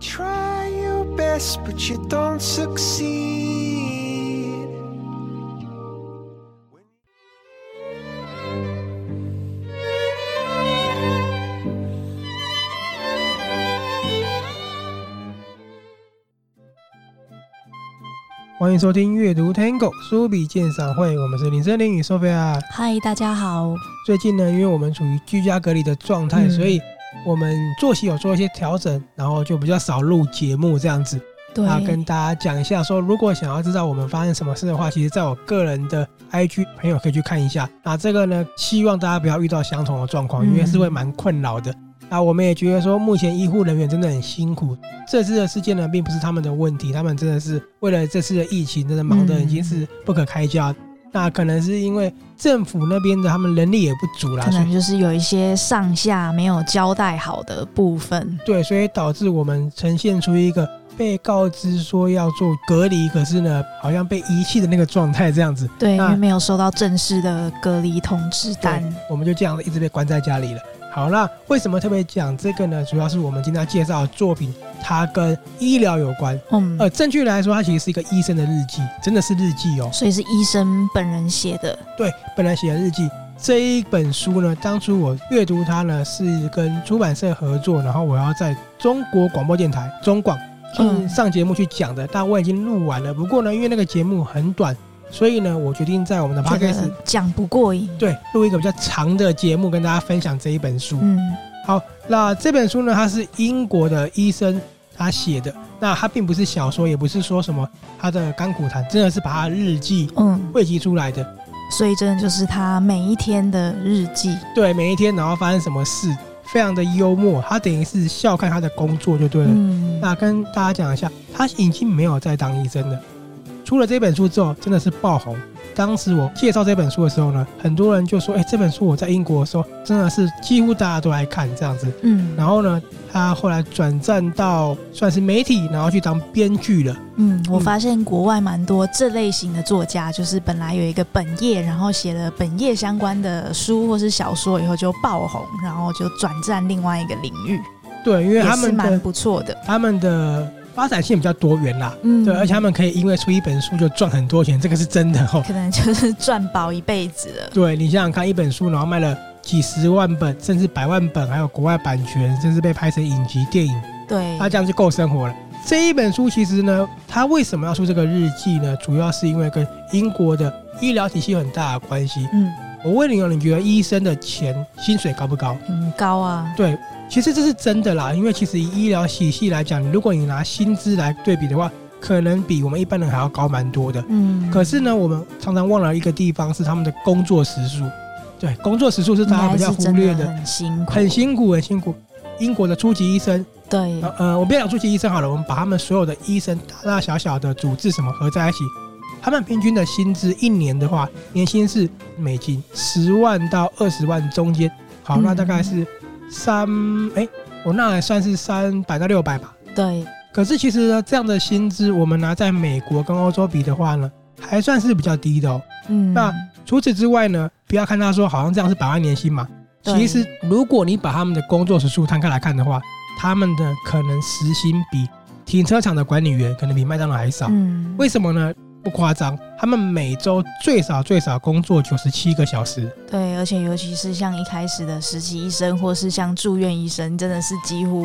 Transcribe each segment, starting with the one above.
try your best, but you don't succeed. 欢迎收听阅读 Tango 书笔鉴赏会，我们是林森林与 Sophia。嗨，大家好。最近呢，因为我们处于居家隔离的状态，嗯、所以我们作息有做一些调整，然后就比较少录节目这样子。对。那跟大家讲一下说，说如果想要知道我们发生什么事的话，其实在我个人的 IG 朋友可以去看一下。那这个呢，希望大家不要遇到相同的状况，因为是会蛮困扰的。嗯那我们也觉得说，目前医护人员真的很辛苦。这次的事件呢，并不是他们的问题，他们真的是为了这次的疫情，真的忙得已经是不可开交。嗯、那可能是因为政府那边的他们人力也不足啦，可能就是有一些上下没有交代好的部分。对，所以导致我们呈现出一个被告知说要做隔离，可是呢，好像被遗弃的那个状态这样子。对，因为没有收到正式的隔离通知单，我们就这样一直被关在家里了。好，那为什么特别讲这个呢？主要是我们今天要介绍的作品，它跟医疗有关。嗯，呃，正确来说，它其实是一个医生的日记，真的是日记哦。所以是医生本人写的。对，本人写的日记。这一本书呢，当初我阅读它呢，是跟出版社合作，然后我要在中国广播电台中广去上节目去讲的，但我已经录完了。不过呢，因为那个节目很短。所以呢，我决定在我们的 podcast 讲不过瘾，对，录一个比较长的节目跟大家分享这一本书。嗯，好，那这本书呢，它是英国的医生他写的，那他并不是小说，也不是说什么他的甘苦谈，真的是把他日记嗯汇集出来的，嗯，所以真的就是他每一天的日记，对，每一天然后发生什么事，非常的幽默，他等于是笑看他的工作就对了。嗯，那跟大家讲一下，他已经没有在当医生了。出了这本书之后，真的是爆红。当时我介绍这本书的时候呢，很多人就说：“哎，这本书我在英国的时候，真的是几乎大家都来看这样子。”嗯，然后呢，他后来转战到算是媒体，然后去当编剧了。嗯，我发现国外蛮多这类型的作家，就是本来有一个本业，然后写了本业相关的书或是小说，以后就爆红，然后就转战另外一个领域。对，因为他们蛮不错的，他们的。发展性比较多元啦，嗯，对，而且他们可以因为出一本书就赚很多钱，这个是真的哦。可能就是赚饱一辈子了。对，你想想看，一本书然后卖了几十万本，甚至百万本，还有国外版权，甚至被拍成影集、电影，对，他这样就够生活了。这一本书其实呢，他为什么要出这个日记呢？主要是因为跟英国的医疗体系有很大的关系。嗯，我问你哦，你觉得医生的钱薪水高不高？很高啊。对。其实这是真的啦，因为其实以医疗体系来讲，如果你拿薪资来对比的话，可能比我们一般人还要高蛮多的。嗯。可是呢，我们常常忘了一个地方是他们的工作时数。对，工作时数是大家比较忽略的。很辛苦。很辛苦，很辛苦。英国的初级医生。对。呃，我不要讲初级医生好了，我们把他们所有的医生大大小小的主治什么合在一起，他们平均的薪资一年的话，年薪是美金十万到二十万中间。好，那大概是。嗯三哎，我那还算是三百到六百吧。对。可是其实呢，这样的薪资，我们拿在美国跟欧洲比的话呢，还算是比较低的哦。嗯。那除此之外呢，不要看他说好像这样是百万年薪嘛。其实如果你把他们的工作时数摊开来看的话，他们的可能时薪比停车场的管理员可能比麦当劳还少。嗯。为什么呢？不夸张，他们每周最少最少工作九十七个小时。对，而且尤其是像一开始的实习医生，或是像住院医生，真的是几乎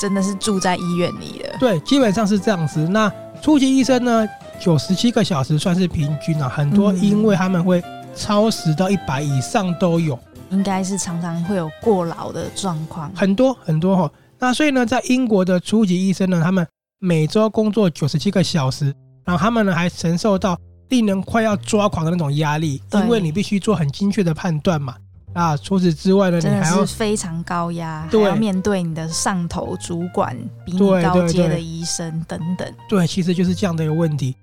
真的是住在医院里的。对，基本上是这样子。那初级医生呢，九十七个小时算是平均啊，很多因为他们会超时到一百以上都有，应该是常常会有过劳的状况，很多很多哈。那所以呢，在英国的初级医生呢，他们每周工作九十七个小时。然后他们呢，还承受到令人快要抓狂的那种压力，因为你必须做很精确的判断嘛。啊，除此之外呢，你还要非常高压，还要面对你的上头主管，比你高阶的医生等等。对，其实就是这样的一个问题。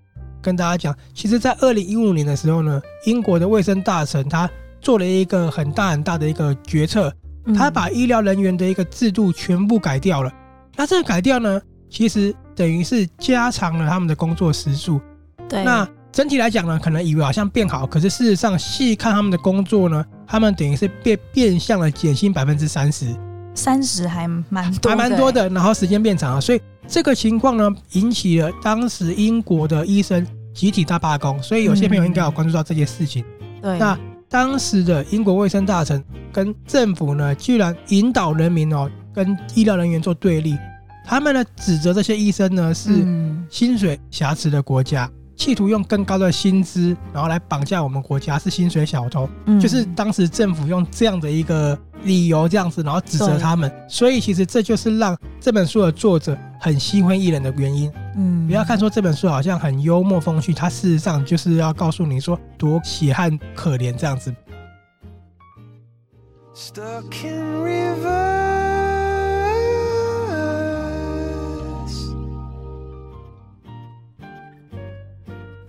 跟大家讲，其实，在二零一五年的时候呢，英国的卫生大臣他做了一个很大很大的一个决策，他把医疗人员的一个制度全部改掉了。那这个改掉呢，其实。等于是加长了他们的工作时数，对。那整体来讲呢，可能以为好像变好，可是事实上细看他们的工作呢，他们等于是变变相了减薪百分之三十。三十还蛮多，还蛮多的。然后时间变长了，所以这个情况呢，引起了当时英国的医生集体大罢工。所以有些朋友应该有关注到这件事情。对，那当时的英国卫生大臣跟政府呢，居然引导人民哦，跟医疗人员做对立。他们呢，指责这些医生呢是薪水瑕疵的国家。企图用更高的薪资，然后来绑架我们国家，是薪水小偷。嗯，就是当时政府用这样的一个理由，这样子，然后指责他们。所以其实这就是让这本书的作者很心灰意冷的原因。嗯，不要看说这本书好像很幽默风趣，它事实上就是要告诉你说多血汗可怜这样子。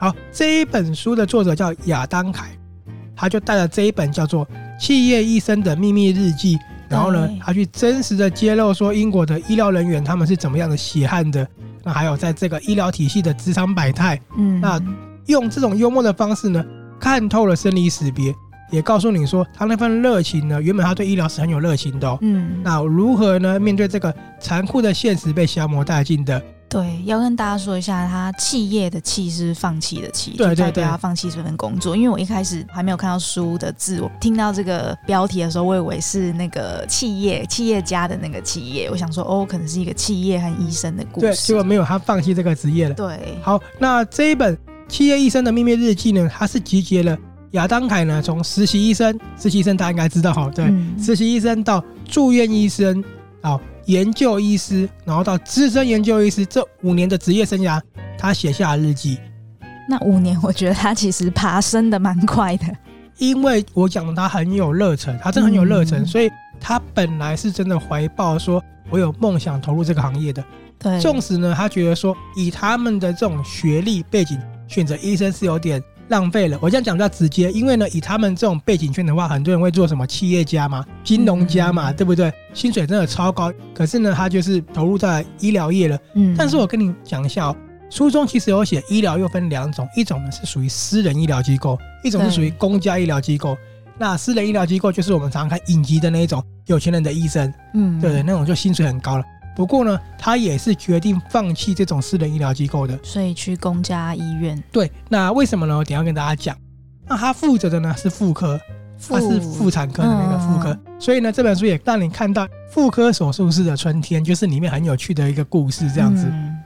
好，这一本书的作者叫亚当凯，他就带着这一本叫做《企业医生的秘密日记》，然后呢，他去真实的揭露说英国的医疗人员他们是怎么样的血汗的，那还有在这个医疗体系的职场百态，嗯，那用这种幽默的方式呢，看透了生离死别，也告诉你说他那份热情呢，原本他对医疗是很有热情的，哦，嗯，那如何呢，面对这个残酷的现实被消磨殆尽的。对，要跟大家说一下，他企业的企是放弃的弃，对对对，代表他放弃这份工作。因为我一开始还没有看到书的字，我听到这个标题的时候，我以为是那个企业企业家的那个企业，我想说哦，可能是一个企业和医生的故事。对，结果没有，他放弃这个职业了。对，好，那这一本《企业医生的秘密日记》呢，它是集结了亚当凯呢从实习医生，实习医生大家应该知道哈，对，嗯、实习医生到住院医生，好。研究医师，然后到资深研究医师，这五年的职业生涯，他写下了日记。那五年，我觉得他其实爬升的蛮快的。因为我讲的他很有热忱，他真的很有热忱，嗯、所以他本来是真的怀抱说，我有梦想投入这个行业的。对，纵使呢，他觉得说，以他们的这种学历背景，选择医生是有点。浪费了，我这样讲比较直接，因为呢，以他们这种背景圈的话，很多人会做什么企业家嘛、金融家嘛，嗯、对不对？薪水真的超高，可是呢，他就是投入在医疗业了。嗯，但是我跟你讲一下哦，书中其实有写，医疗又分两种，一种呢是属于私人医疗机构，一种是属于公家医疗机构。那私人医疗机构就是我们常常看影集的那一种有钱人的医生，嗯，对对，那种就薪水很高了。不过呢，他也是决定放弃这种私人医疗机构的，所以去公家医院。对，那为什么呢？我等下跟大家讲。那他负责的呢是妇科，他是妇产科的那个妇科。嗯、所以呢，这本书也让你看到妇科手术室的春天，就是里面很有趣的一个故事，这样子。嗯、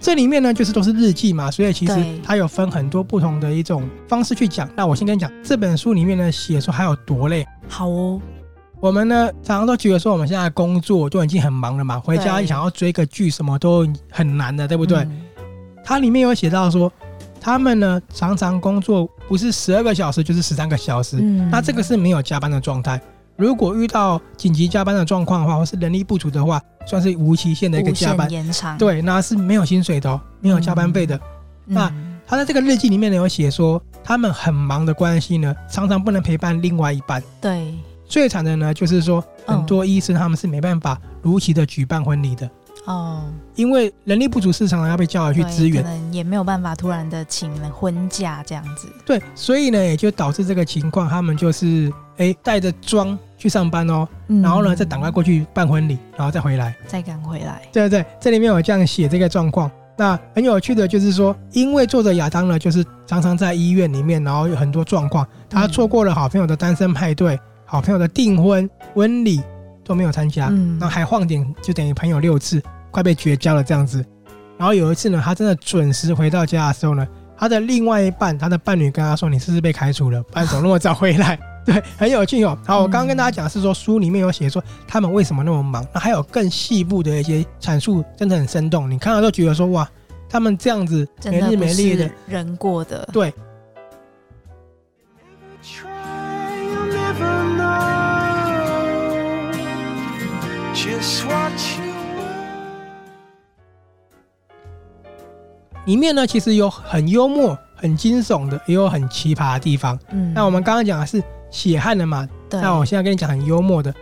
这里面呢，就是都是日记嘛，所以其实它有分很多不同的一种方式去讲。那我先跟你讲，这本书里面呢写说还有多累。好哦。我们呢，常常都觉得说，我们现在工作就已经很忙了嘛，回家想要追个剧，什么都很难的，对不对？嗯、它里面有写到说，他们呢常常工作不是十二个小时，就是十三个小时。嗯，那这个是没有加班的状态。如果遇到紧急加班的状况的话，或是人力不足的话，算是无期限的一个加班延长。对，那是没有薪水的，哦没有加班费的。嗯、那他在这个日记里面呢有写说，他们很忙的关系呢，常常不能陪伴另外一半。对。最惨的呢，就是说很多医生他们是没办法如期的举办婚礼的哦，因为人力不足，市场要被叫来去支援，可能也没有办法突然的请婚假这样子。对，所以呢，也就导致这个情况，他们就是哎带着妆去上班哦，然后呢再赶快过去办婚礼，然后再回来，再赶回来。对对对，这里面有这样写这个状况。那很有趣的就是说，因为作者亚当呢，就是常常在医院里面，然后有很多状况，他错过了好朋友的单身派对。好朋友的订婚婚礼都没有参加，嗯，然后还晃点，就等于朋友六次，快被绝交了这样子。然后有一次呢，他真的准时回到家的时候呢，他的另外一半，他的伴侣跟他说：“你是不是被开除了？不然怎么那么早回来？” 对，很有趣哦。好，我刚刚跟大家讲的是说，书里面有写说他们为什么那么忙，那还有更细部的一些阐述，真的很生动。你看到都觉得说哇，他们这样子没日没夜的人过的，对。里面呢，其实有很幽默、很惊悚的，也有很奇葩的地方。嗯，那我们刚刚讲的是血汗的嘛？对。那我现在跟你讲很幽默的，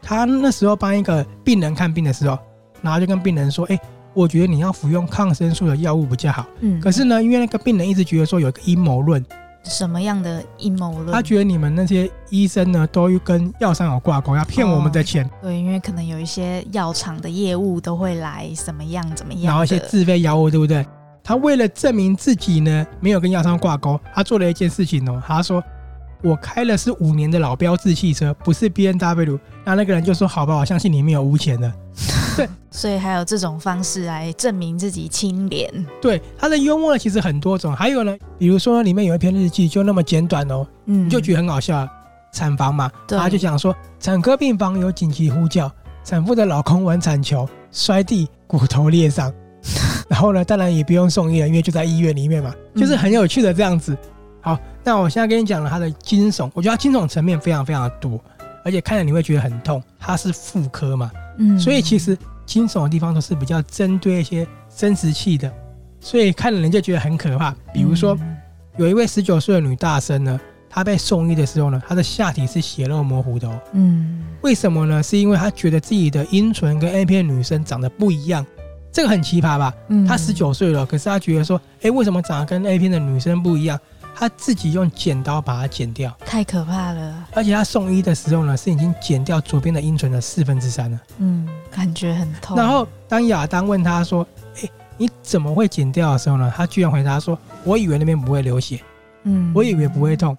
他那时候帮一个病人看病的时候，然后就跟病人说：“哎，我觉得你要服用抗生素的药物比较好。”嗯。可是呢，因为那个病人一直觉得说有一个阴谋论，什么样的阴谋论？他觉得你们那些医生呢，都跟药商有挂钩，要骗我们的钱。哦。对，因为可能有一些药厂的业务都会来怎么样怎么样，然后一些自费药物，对不对？他为了证明自己呢没有跟药商挂钩，他做了一件事情哦。他说：“我开的是五年的老标致汽车，不是 B N W。”那那个人就说：“好吧，我相信你没有污钱的。”对，所以还有这种方式来证明自己清廉。对，他的幽默呢其实很多种，还有呢，比如说里面有一篇日记就那么简短哦，嗯，就觉得很好笑。产房嘛，他就讲说，产科病房有紧急呼叫，产妇的老公玩铲球摔地，骨头裂伤。然后呢，当然也不用送医了，因为就在医院里面嘛，就是很有趣的这样子。好，那我现在跟你讲了他的惊悚，我觉得他惊悚层面非常非常的多，而且看了你会觉得很痛。他是妇科嘛。嗯，所以其实惊悚的地方都是比较针对一些生殖器的，所以看了人就觉得很可怕。比如说，有一位十九岁的女大生呢，她被送医的时候呢，她的下体是血肉模糊的哦。嗯，为什么呢？是因为她觉得自己的阴唇跟 A 片女生长得不一样，这个很奇葩吧？嗯，他十九岁了，可是他觉得说，哎，为什么长得跟 A 片的女生不一样？他自己用剪刀把它剪掉，太可怕了。而且他送医的时候呢，是已经剪掉左边的阴唇的四分之三了。嗯，感觉很痛。然后当亚当问他说：“哎，你怎么会剪掉的时候呢？”他居然回答说：“我以为那边不会流血，嗯，我以为不会痛。”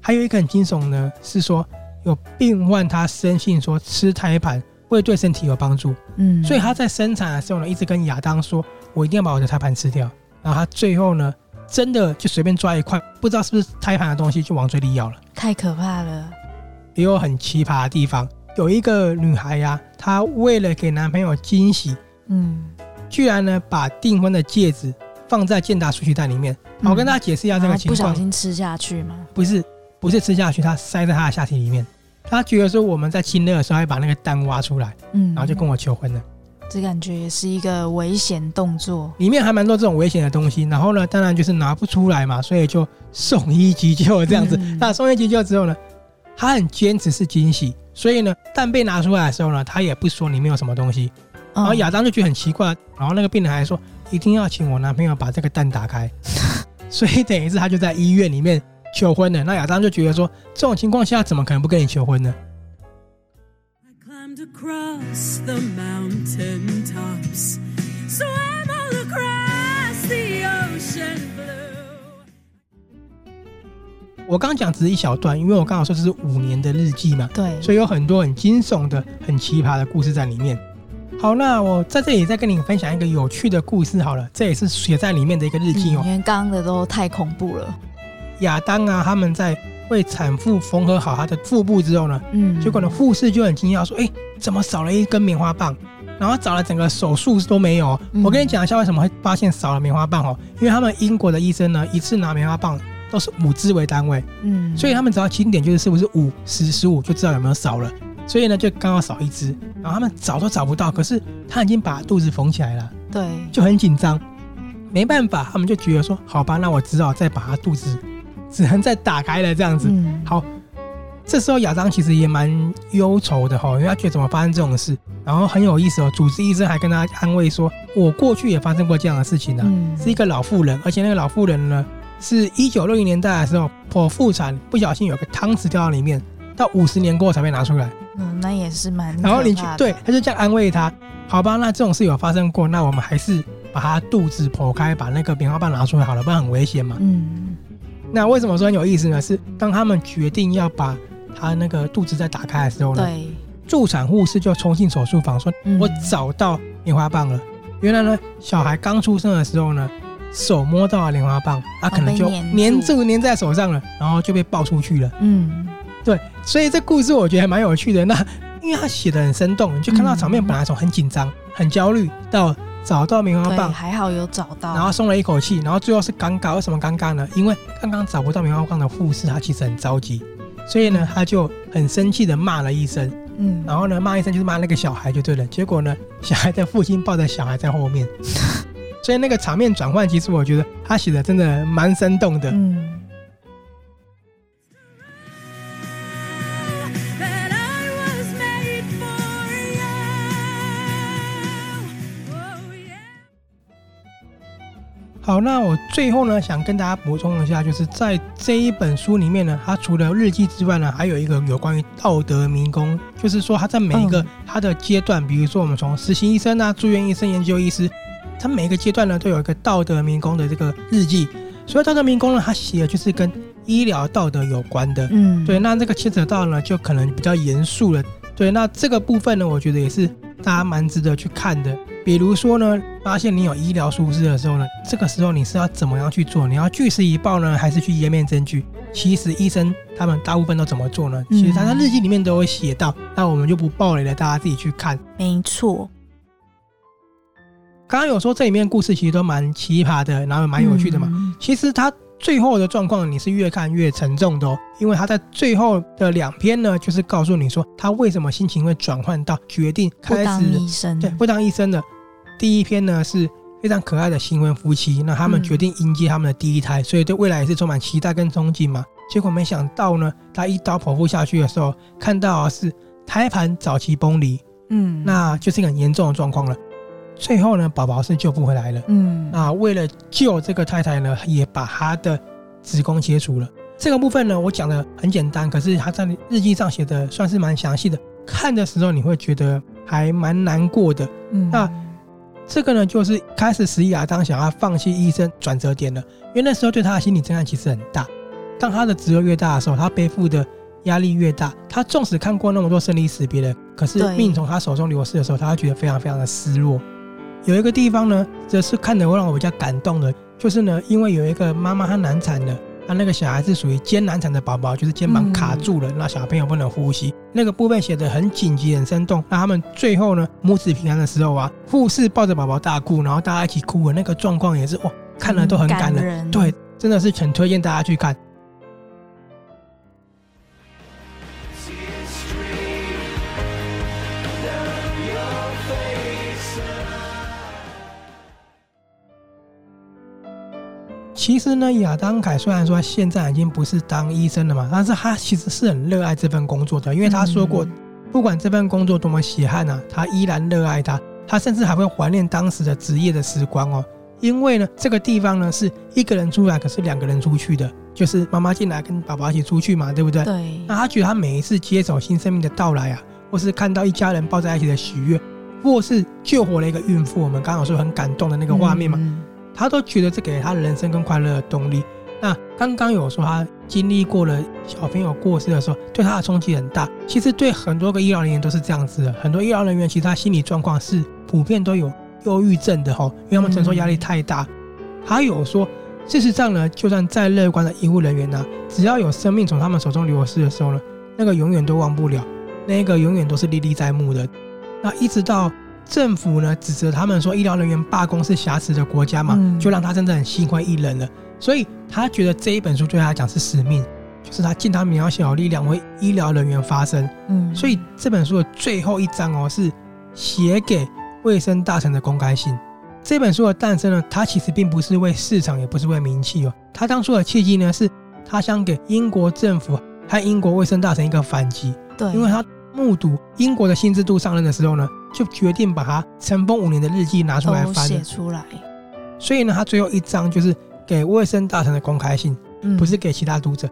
还有一个很惊悚呢，是说有病患他深信说吃胎盘会对身体有帮助，嗯，所以他在生产的时候呢，一直跟亚当说：“我一定要把我的胎盘吃掉。”然后他最后呢。真的就随便抓一块，不知道是不是胎盘的东西，就往嘴里咬了，太可怕了。也有很奇葩的地方，有一个女孩呀、啊，她为了给男朋友惊喜，嗯，居然呢把订婚的戒指放在健达出奇蛋里面。嗯、我跟大家解释一下这个情况。不小心吃下去吗？不是，不是吃下去，她塞在她的下体里面。她觉得说我们在亲热的时候，还把那个蛋挖出来，嗯，然后就跟我求婚了。这感觉也是一个危险动作，里面还蛮多这种危险的东西。然后呢，当然就是拿不出来嘛，所以就送医急救这样子。嗯、那送医急救之后呢，他很坚持是惊喜，所以呢，蛋被拿出来的时候呢，他也不说里面有什么东西。然后亚当就觉得很奇怪，然后那个病人还说一定要请我男朋友把这个蛋打开，所以等于是他就在医院里面求婚的。那亚当就觉得说，这种情况下怎么可能不跟你求婚呢？Across the mountain tops, swam all across the ocean blue. 我刚刚讲只是一小段，因为我刚好说这是五年的日记嘛，对，所以有很多很惊悚的、很奇葩的故事在里面。好，那我在这里再跟你分享一个有趣的故事好了，这也是写在里面的一个日记哦。因为刚刚的都太恐怖了。亚当啊，他们在。为产妇缝合好她的腹部之后呢，嗯，结果呢，护士就很惊讶说：“哎，怎么少了一根棉花棒？然后找了整个手术都没有。嗯”我跟你讲一下为什么会发现少了棉花棒哦，因为他们英国的医生呢，一次拿棉花棒都是五支为单位，嗯，所以他们只要清点就是是不是五、十、十五，就知道有没有少了。所以呢，就刚好少一支，然后他们找都找不到，可是他已经把肚子缝起来了，对，就很紧张，没办法，他们就觉得说：“好吧，那我只好再把他肚子。”只能再打开了这样子。嗯、好，这时候亚当其实也蛮忧愁的哈，因为他觉得怎么发生这种事，然后很有意思哦。主治医生还跟他安慰说：“我过去也发生过这样的事情呢、啊，嗯、是一个老妇人，而且那个老妇人呢，是一九六零年代的时候剖腹产，不小心有个汤匙掉到里面，到五十年过后才被拿出来。嗯，那也是蛮……然后你去对，他就这样安慰他。好吧，那这种事有发生过，那我们还是把他肚子剖开，把那个棉花棒拿出来好了，不然很危险嘛。嗯。那为什么说很有意思呢？是当他们决定要把他那个肚子再打开的时候呢，对，助产护士就冲进手术房说：“嗯、我找到棉花棒了。”原来呢，小孩刚出生的时候呢，手摸到了棉花棒，他可能就粘住粘在手上了，然后就被抱出去了。嗯，对，所以这故事我觉得还蛮有趣的。那因为他写的很生动，你就看到场面本来从很紧张、很焦虑到。找到棉花棒，还好有找到，然后松了一口气，然后最后是尴尬。为什么尴尬呢？因为刚刚找不到棉花棒的护士，他其实很着急，所以呢，他就很生气的骂了一声，嗯，然后呢，骂一声就是骂那个小孩就对了。结果呢，小孩的父亲抱着小孩在后面，所以那个场面转换，其实我觉得他写的真的蛮生动的。嗯。好，那我最后呢，想跟大家补充一下，就是在这一本书里面呢，它除了日记之外呢，还有一个有关于道德迷宫，就是说它在每一个它的阶段，嗯、比如说我们从实习医生啊、住院医生、研究医师，他每一个阶段呢，都有一个道德迷宫的这个日记。所以道德迷宫呢，它写的就是跟医疗道德有关的。嗯，对，那这个牵扯到呢，就可能比较严肃了。对，那这个部分呢，我觉得也是大家蛮值得去看的。比如说呢，发现你有医疗疏失的时候呢，这个时候你是要怎么样去做？你要据实以报呢，还是去湮灭证据？其实医生他们大部分都怎么做呢？其实他在日记里面都会写到，嗯、那我们就不爆雷了，大家自己去看。没错。刚刚有说这里面故事其实都蛮奇葩的，然后蛮有趣的嘛。嗯、其实他最后的状况你是越看越沉重的哦，因为他在最后的两篇呢，就是告诉你说他为什么心情会转换到决定开始当医生，对，不当医生的。第一篇呢是非常可爱的新婚夫妻，那他们决定迎接他们的第一胎，嗯、所以对未来也是充满期待跟憧憬嘛。结果没想到呢，他一刀剖腹下去的时候，看到的是胎盘早期崩离，嗯，那就是一个很严重的状况了。最后呢，宝宝是救不回来了，嗯，那为了救这个太太呢，也把她的子宫切除了。这个部分呢，我讲的很简单，可是他在日记上写的算是蛮详细的，看的时候你会觉得还蛮难过的，嗯，那。这个呢，就是开始使亚当想要放弃医生转折点了，因为那时候对他的心理震撼其实很大。当他的职位越大的时候，他背负的压力越大。他纵使看过那么多生离死别的，可是命从他手中流逝的时候，他会觉得非常非常的失落。有一个地方呢，则是看得会让我比较感动的，就是呢，因为有一个妈妈她难产了。他那个小孩是属于艰难产的宝宝，就是肩膀卡住了，那小朋友不能呼吸。那个部分写的很紧急、很生动。那他们最后呢，母子平安的时候啊，护士抱着宝宝大哭，然后大家一起哭的，那个状况也是哇，看了都很感人。对，真的是很推荐大家去看。其实呢，亚当凯虽然说现在已经不是当医生了嘛，但是他其实是很热爱这份工作的，因为他说过，不管这份工作多么血汗啊，他依然热爱他。他甚至还会怀念当时的职业的时光哦，因为呢，这个地方呢是一个人出来，可是两个人出去的，就是妈妈进来跟爸爸一起出去嘛，对不对？对。那他觉得他每一次接手新生命的到来啊，或是看到一家人抱在一起的喜悦，或是救活了一个孕妇，我们刚刚有说很感动的那个画面嘛。嗯他都觉得这给他人生跟快乐的动力。那刚刚有说他经历过了小朋友过世的时候，对他的冲击很大。其实对很多个医疗人员都是这样子的。很多医疗人员其实他心理状况是普遍都有忧郁症的哈，因为他们承受压力太大。还有说，事实上呢，就算再乐观的医护人员呢，只要有生命从他们手中流失的时候呢，那个永远都忘不了，那个永远都是历历在目的。那一直到。政府呢指责他们说医疗人员罢工是瑕疵的国家嘛，就让他真的很心灰意冷了。所以他觉得这一本书对他来讲是使命，就是他尽他渺小力量为医疗人员发声。嗯，所以这本书的最后一章哦是写给卫生大臣的公开信。这本书的诞生呢，它其实并不是为市场，也不是为名气哦。他当初的契机呢，是他想给英国政府和英国卫生大臣一个反击。对，因为他。目睹英国的新制度上任的时候呢，就决定把他尘封五年的日记拿出来翻写出来。所以呢，他最后一章就是给卫生大臣的公开信，不是给其他读者。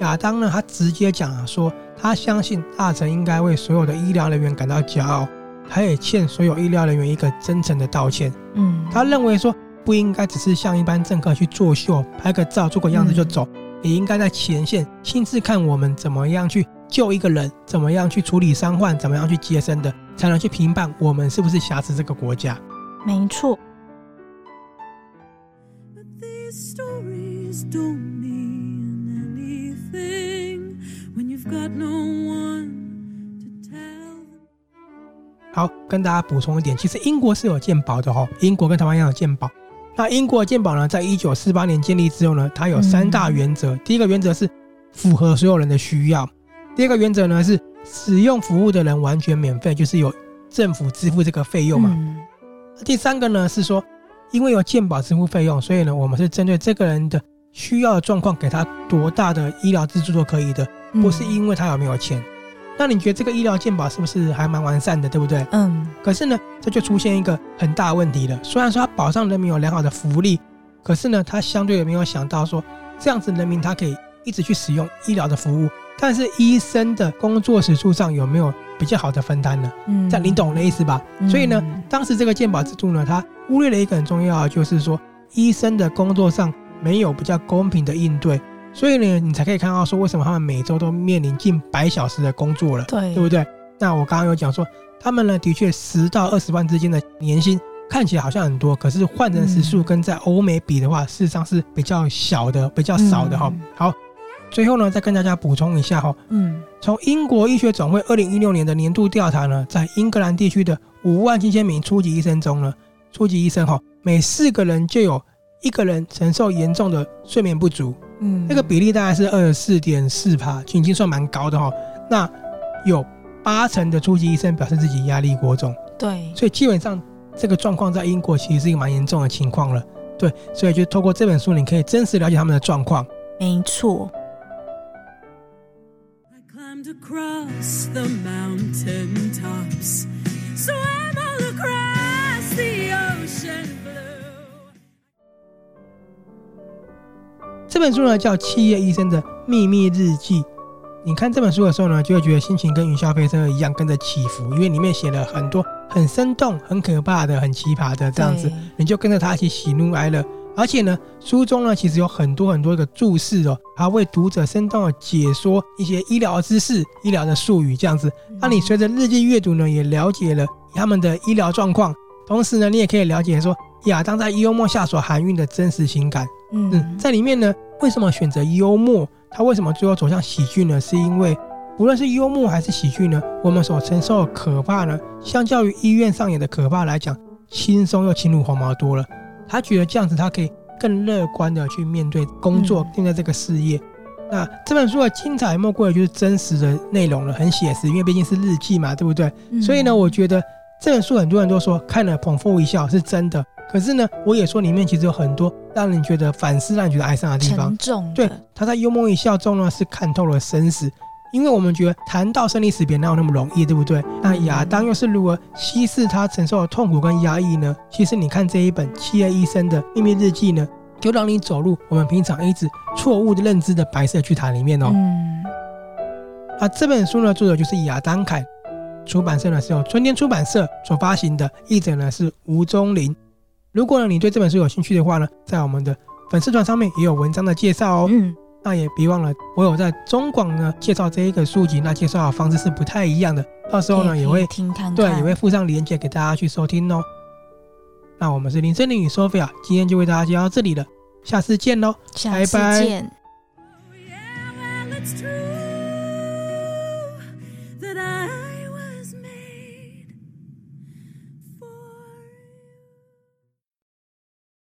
亚当呢，他直接讲啊，说他相信大臣应该为所有的医疗人员感到骄傲，他也欠所有医疗人员一个真诚的道歉。嗯，他认为说不应该只是像一般政客去作秀，拍个照做个样子就走，也应该在前线亲自看我们怎么样去。救一个人，怎么样去处理伤患，怎么样去接生的，才能去评判我们是不是瑕疵这个国家？没错。好，跟大家补充一点，其实英国是有鉴宝的哦，英国跟台湾一样有鉴宝。那英国的鉴宝呢，在一九四八年建立之后呢，它有三大原则。嗯、第一个原则是符合所有人的需要。第二个原则呢，是使用服务的人完全免费，就是有政府支付这个费用嘛。嗯、第三个呢是说，因为有健保支付费用，所以呢我们是针对这个人的需要的状况，给他多大的医疗资助都可以的，不是因为他有没有钱。嗯、那你觉得这个医疗健保是不是还蛮完善的，对不对？嗯。可是呢，这就出现一个很大的问题了。虽然说它保障人民有良好的福利，可是呢，他相对也没有想到说，这样子人民他可以一直去使用医疗的服务，但是医生的工作时数上有没有比较好的分担呢？嗯，这样你懂我的意思吧？嗯、所以呢，当时这个健保制度呢，它忽略了一个很重要的，就是说医生的工作上没有比较公平的应对，所以呢，你才可以看到说，为什么他们每周都面临近百小时的工作了，对，对不对？那我刚刚有讲说，他们呢，的确十到二十万之间的年薪。看起来好像很多，可是换成时数跟在欧美比的话，事实上是比较小的，比较少的哈。好，最后呢，再跟大家补充一下哈。嗯，从英国医学总会二零一六年的年度调查呢，在英格兰地区的五万七千名初级医生中呢，初级医生哈，每四个人就有一个人承受严重的睡眠不足。嗯，那个比例大概是二十四点四趴，就已经算蛮高的哈。那有八成的初级医生表示自己压力过重。对，所以基本上。这个状况在英国其实是一个蛮严重的情况了，对，所以就透过这本书，你可以真实了解他们的状况。没错。这本书呢叫《企业医生的秘密日记》。你看这本书的时候呢，就会觉得心情跟云霄飞车一样跟着起伏，因为里面写了很多很生动、很可怕的、很奇葩的这样子，你就跟着他一起喜怒哀乐。而且呢，书中呢其实有很多很多的注释哦，还为读者生动的解说一些医疗知识、医疗的术语这样子。那你随着日记阅读呢，也了解了他们的医疗状况，同时呢，你也可以了解说亚当在幽默下所含蕴的真实情感。嗯，在里面呢，为什么选择幽默？他为什么最后走向喜剧呢？是因为无论是幽默还是喜剧呢，我们所承受的可怕呢，相较于医院上演的可怕来讲，轻松又轻如鸿毛多了。他觉得这样子，他可以更乐观的去面对工作，面对这个事业。那这本书的精彩莫过于就是真实的内容了，很写实，因为毕竟是日记嘛，对不对？所以呢，我觉得这本书很多人都说看了捧腹一笑，是真的。可是呢，我也说里面其实有很多让人觉得反思、让人觉得哀伤的地方。沉重。对，他在幽默一笑中呢，是看透了生死。因为我们觉得谈到生离死别哪有那么容易，对不对？那亚当又是如何稀释他承受的痛苦跟压抑呢？其实你看这一本《企业医生的秘密日记》呢，就让你走入我们平常一直错误的认知的白色巨塔里面哦。嗯。啊，这本书呢，作者就是亚当凯，出版社呢是由春天出版社所发行的，译者呢是吴中林。如果呢你对这本书有兴趣的话呢，在我们的粉丝团上面也有文章的介绍哦。嗯，那也别忘了，我有在中广呢介绍这一个书籍，那介绍的方式是不太一样的。到时候呢也会听看看，对，也会附上链接给大家去收听哦。那我们是林森林与 Sophia，今天就为大家介绍到这里了，下次见喽，下次见。拜拜。